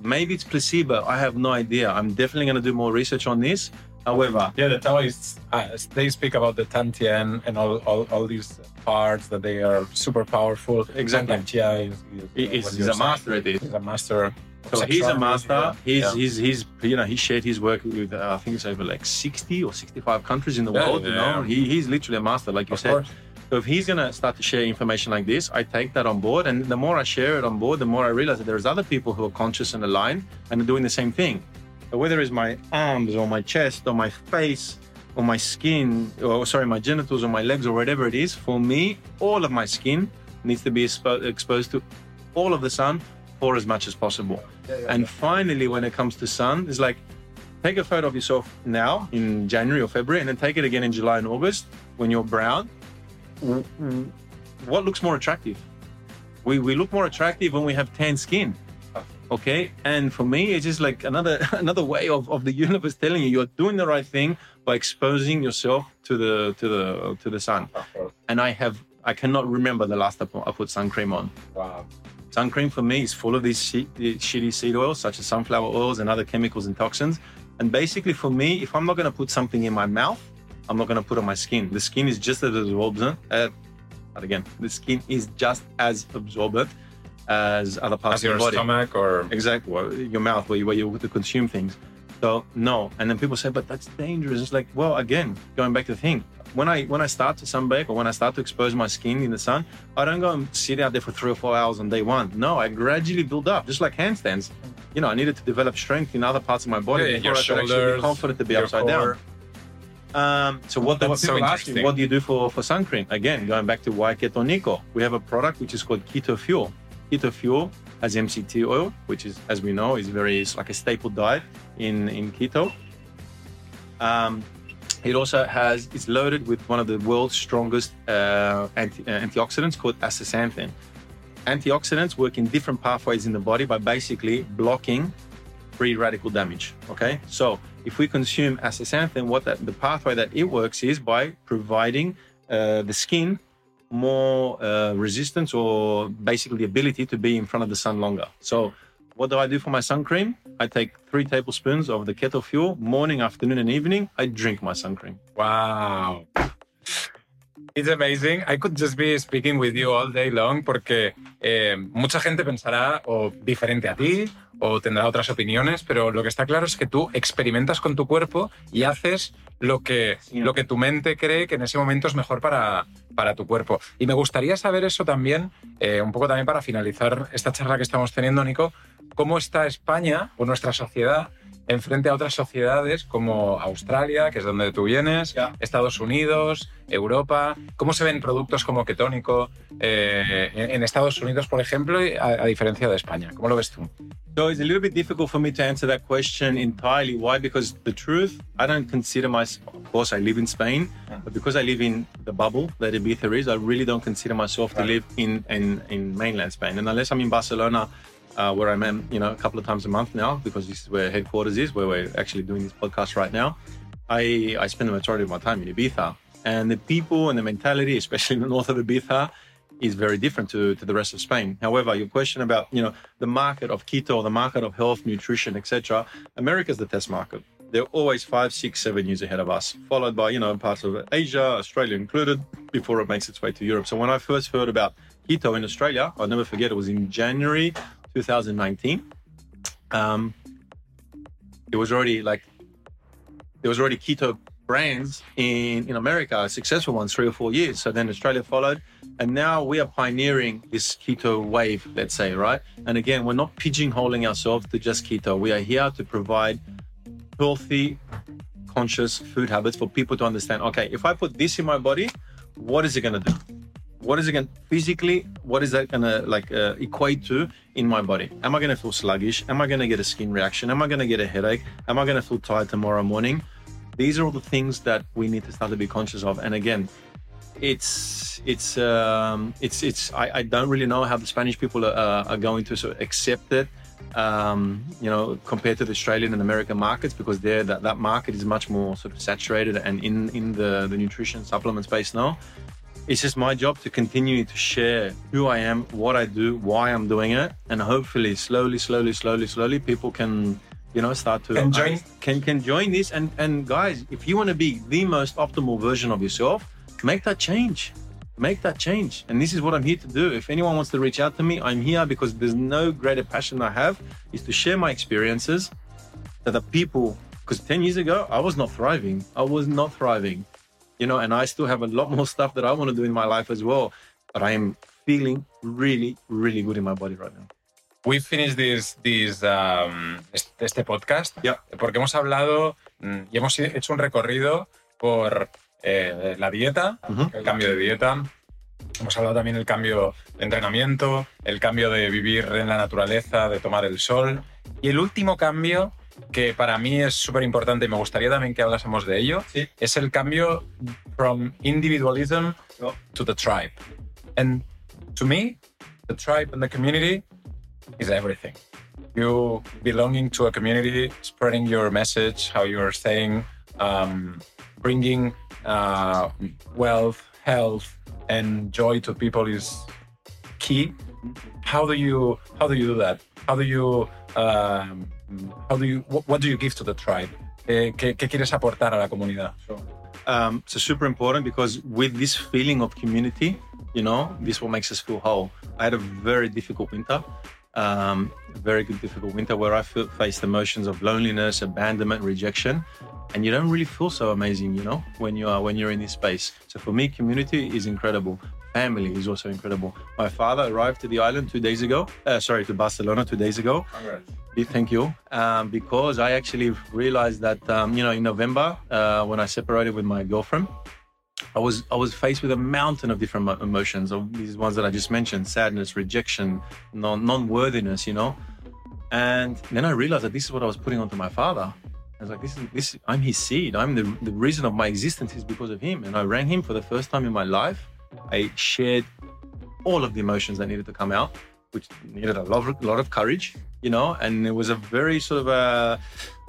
Maybe it's placebo. I have no idea. I'm definitely going to do more research on this. However, Yeah, the Taoists, uh, they speak about the Tantien and all, all, all these parts that they are super powerful. Exactly. And Chia is, is, He- uh, he's- he's a master at it. He's a master. So he's a master. He's Yeah. he's he's you know he shared his work with uh, I think it's over like sixty or sixty five countries in the Yeah, world. You know, yeah. he, he's literally a master, like you Of said. course. So if he's gonna start to share information like this, I take that on board, and the more I share it on board, the more I realize that there's other people who are conscious and aligned and are doing the same thing. Whether it's my arms or my chest or my face or my skin, or sorry, my genitals or my legs or whatever it is, for me, all of my skin needs to be expo- exposed to all of the sun for as much as possible. And finally, when it comes to sun, it's like take a photo of yourself now in January or February, and then take it again in July and August when you're brown. What looks more attractive? We, we look more attractive when we have tan skin. Okay, and for me, it's just like another (laughs) another way of, of the universe telling you you're doing the right thing by exposing yourself to the to the to the sun. And I have I cannot remember the last time I put sun cream on. Wow. Sun cream for me is full of these shit, shitty seed oils, such as sunflower oils and other chemicals and toxins. And basically, for me, if I'm not going to put something in my mouth, I'm not going to put on my skin. The skin is just as absorbent. Uh, but again, the skin is just as absorbent as other parts As of your the body. stomach or Exactly, well, your mouth, where you, where you to consume things. So no, and then people say, but that's dangerous. It's like, well, again, going back to the thing, when I when I start to sunbake or when I start to expose my skin in the sun, I don't go and sit out there for three or four hours on day one. No, I gradually build up, just like handstands. You know, I needed to develop strength in other parts of my body Yeah, before your I could actually shoulders, be confident to be upside core. down. Um, so what, what That's so people ask me, interesting. what do you do for, for sun cream? Again, going back to why Keto Nico, we have a product which is called Keto Fuel. Keto Fuel has MCT oil, which is, as we know, is very, it's like a staple diet in, in keto. Um, it also has, it's loaded with one of the world's strongest uh, anti, uh, antioxidants called astaxanthin. Antioxidants work in different pathways in the body by basically blocking free radical damage. Okay, so if we consume astaxanthin, what that, the pathway that it works is by providing uh, the skin more uh, resistance or basically the ability to be in front of the sun longer. So, what do I do for my sun cream? I take three tablespoons of the keto fuel morning, afternoon, and evening. I drink my sun cream. Wow. It's amazing. I could just be speaking with you all day long porque eh, mucha gente pensará o diferente a ti o tendrá otras opiniones, pero lo que está claro es que tú experimentas con tu cuerpo y haces lo que, lo que tu mente cree que en ese momento es mejor para, para tu cuerpo. Y me gustaría saber eso también, eh, un poco también para finalizar esta charla que estamos teniendo, Nico, cómo está España o nuestra sociedad en frente a otras sociedades como Australia, que es donde tú vienes, Ya. Estados Unidos, Europa. ¿Cómo se ven productos como ketónico eh, en Estados Unidos, por ejemplo, a, a diferencia de España? ¿Cómo lo ves tú? So it's a little bit difficult for me to answer that question entirely. Why? Because the truth, I don't consider myself, of course, I live in Spain, but because I live in the bubble that Ibiza is, I really don't consider myself to Right. live in, in, in mainland Spain. And unless I'm in Barcelona, uh, where I'm, in, you know, a couple of times a month now, because this is where headquarters is, where we're actually doing this podcast right now, I, I spend the majority of my time in Ibiza. And the people and the mentality, (laughs) especially in the north of Ibiza, is very different to, to the rest of Spain. However, your question about you know the market of keto, the market of health, nutrition, etc. America's the test market. They're always five, six, seven years ahead of us, followed by you know parts of Asia, Australia included, before it makes its way to Europe. So when I first heard about keto in Australia, I'll never forget. It was in January 2019. Um, it was already like there was already keto brands in, in America, successful ones, three or four years. So then Australia followed. And now we are pioneering this keto wave, let's say, right? And again, we're not pigeonholing ourselves to just keto. We are here to provide healthy, conscious food habits for people to understand. Okay, if I put this in my body, what is it going to do? What is it going physically? What is that going to like uh, equate to in my body? Am I going to feel sluggish? Am I going to get a skin reaction? Am I going to get a headache? Am I going to feel tired tomorrow morning? These are all the things that we need to start to be conscious of. And again, it's it's um, it's it's I, I don't really know how the Spanish people are, are going to sort of accept it um, you know, compared to the Australian and American markets, because there that, that market is much more sort of saturated and in in the the nutrition supplement space now. It's just my job to continue to share who I am, what I do, why I'm doing it, and hopefully, slowly, slowly, slowly, slowly, people can you know start to can join can can join this and and guys if you want to be the most optimal version of yourself make that change make that change. And this is what I'm here to do. If anyone wants to reach out to me, I'm here because there's no greater passion I have is to share my experiences that the people, because 10 years ago, I was not thriving. I was not thriving, you know, and I still have a lot more stuff that I want to do in my life as well. But I am feeling really, really good in my body right now. We finished this, this um, este podcast yeah. porque hemos hablado mm, y hemos hecho un recorrido por eh, la dieta, uh -huh. el cambio de dieta. Hemos hablado también del cambio de entrenamiento, el cambio de vivir en la naturaleza, de tomar el sol. Y el último cambio, que para mí es súper importante y me gustaría también que hablásemos de ello, sí. es el cambio from individualism oh. to the tribe. And to me, the tribe and the community is everything. You belonging to a community, spreading your message, how you're saying, um, bringing uh, wealth, health, and joy to people is key. How do you how do you do that? How do you um, how do you what, what, do you give to the tribe? ¿Qué, qué, qué quieres aportar a la comunidad? Sure. Um, so super important because with this feeling of community, you know, this is what makes us feel whole. I had a very difficult winter, um, very good difficult winter where I feel, faced emotions of loneliness, abandonment, rejection, and you don't really feel so amazing, you know, when you are when you're in this space. So for me, community is incredible. Family is also incredible. My father arrived to the island two days ago. Uh, sorry, to Barcelona two days ago. Congrats. Thank you. Um, because I actually realized that um, you know in November uh, when I separated with my girlfriend, I was I was faced with a mountain of different emotions. Of these ones that I just mentioned: sadness, rejection, non non worthiness. You know. And then I realized that this is what I was putting onto my father. I was like, this is this. I'm his seed. I'm the the reason of my existence is because of him. And I rang him for the first time in my life. I shared all of the emotions that needed to come out, which needed a lot of, lot of courage, you know. And it was a very sort of a,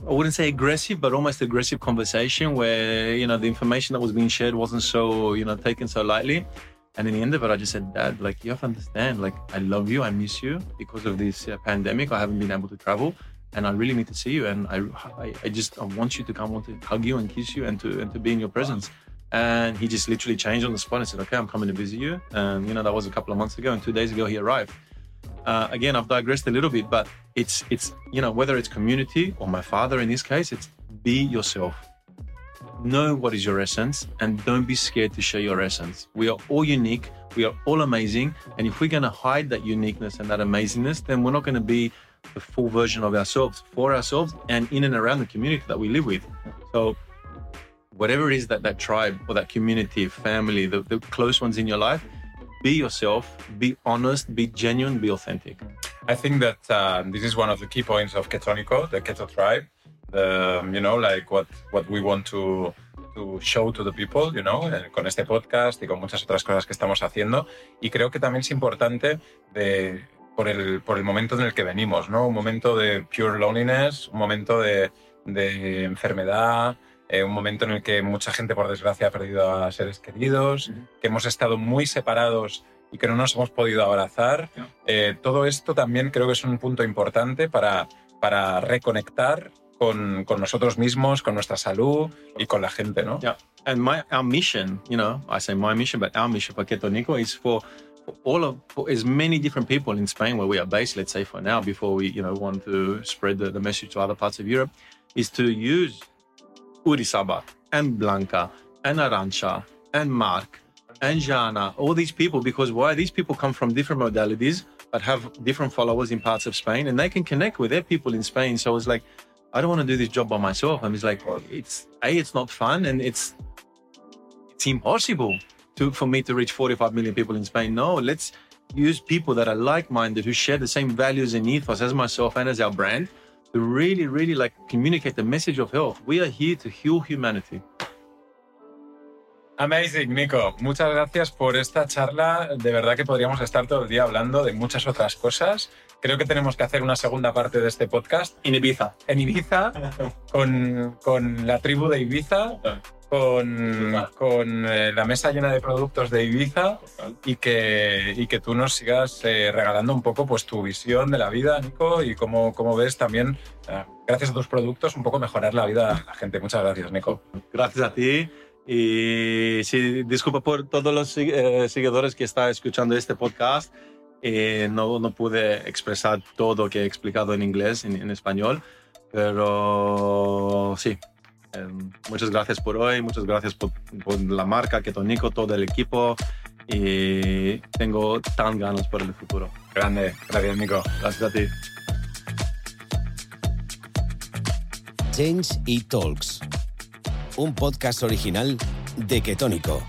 I wouldn't say aggressive, but almost aggressive conversation where you know the information that was being shared wasn't so you know taken so lightly. And in the end of it, I just said, Dad, like you have to understand, like I love you, I miss you because of this uh, pandemic. I haven't been able to travel and I really need to see you. And I, I, I, just I want you to come, I want to hug you and kiss you and to and to be in your presence. And he just literally changed on the spot and said, "Okay, I'm coming to visit you." And you know that was a couple of months ago, and two days ago he arrived. Uh, again, I've digressed a little bit, but it's it's you know whether it's community or my father in this case, it's be yourself. Know what is your essence, and don't be scared to share your essence. We are all unique. We are all amazing, and if we're going to hide that uniqueness and that amazingness, then we're not going to be the full version of ourselves for ourselves and in and around the community that we live with. So, whatever it is that that tribe or that community, family, the, the close ones in your life, be yourself, be honest, be genuine, be authentic. I think that uh, this is one of the key points of Ketonico, the Keto tribe. The, you know, like what what we want to to show to the people, you know, con este podcast y con muchas otras cosas que estamos haciendo. Y creo que también es importante de por el, por el momento en el que venimos, ¿no? Un momento de pure loneliness, un momento de, de enfermedad, eh, un momento en el que mucha gente, por desgracia, ha perdido a seres queridos, que hemos estado muy separados y que no nos hemos podido abrazar. Eh, todo esto también creo que es un punto importante para, para reconectar con, con, nosotros mismos, con nuestra salud y con la gente, ¿no? Yeah. And my, our mission, you know, I say my mission, but our mission for Ketonico is for all of for as many different people in Spain where we are based, let's say for now, before we you know want to spread the, the message to other parts of Europe, is to use Uri Sabat and Blanca and Arancha and Mark and Jana, all these people, because why these people come from different modalities but have different followers in parts of Spain and they can connect with their people in Spain. So it's like I don't want to do this job by myself. And it's like, it's a, it's not fun, and it's it's impossible to for me to reach 45 million people in Spain. No, let's use people that are like-minded who share the same values and ethos as myself and as our brand to really, really like communicate the message of health. We are here to heal humanity. Amazing, Nico. Muchas gracias por esta charla. De verdad que podríamos estar todo el día hablando de muchas otras cosas. Creo que tenemos que hacer una segunda parte de este podcast. En Ibiza. En Ibiza, (laughs) con, con la tribu de Ibiza, con, con eh, la mesa llena de productos de Ibiza y que, y que tú nos sigas eh, regalando un poco pues, tu visión de la vida, Nico, y cómo, cómo ves también, eh, gracias a tus productos, un poco mejorar la vida de la gente. Muchas gracias, Nico. Gracias a ti. Y sí, disculpa por todos los seguidores que están escuchando este podcast. Eh, no, no pude expresar todo lo que he explicado en inglés, en, en español, pero sí. Eh, muchas gracias por hoy, muchas gracias por, por la marca, Ketonico, todo el equipo y tengo tan ganas por el futuro. Grande. Gracias, Nico. Gracias a ti. Change y Talks, un podcast original de Ketónico.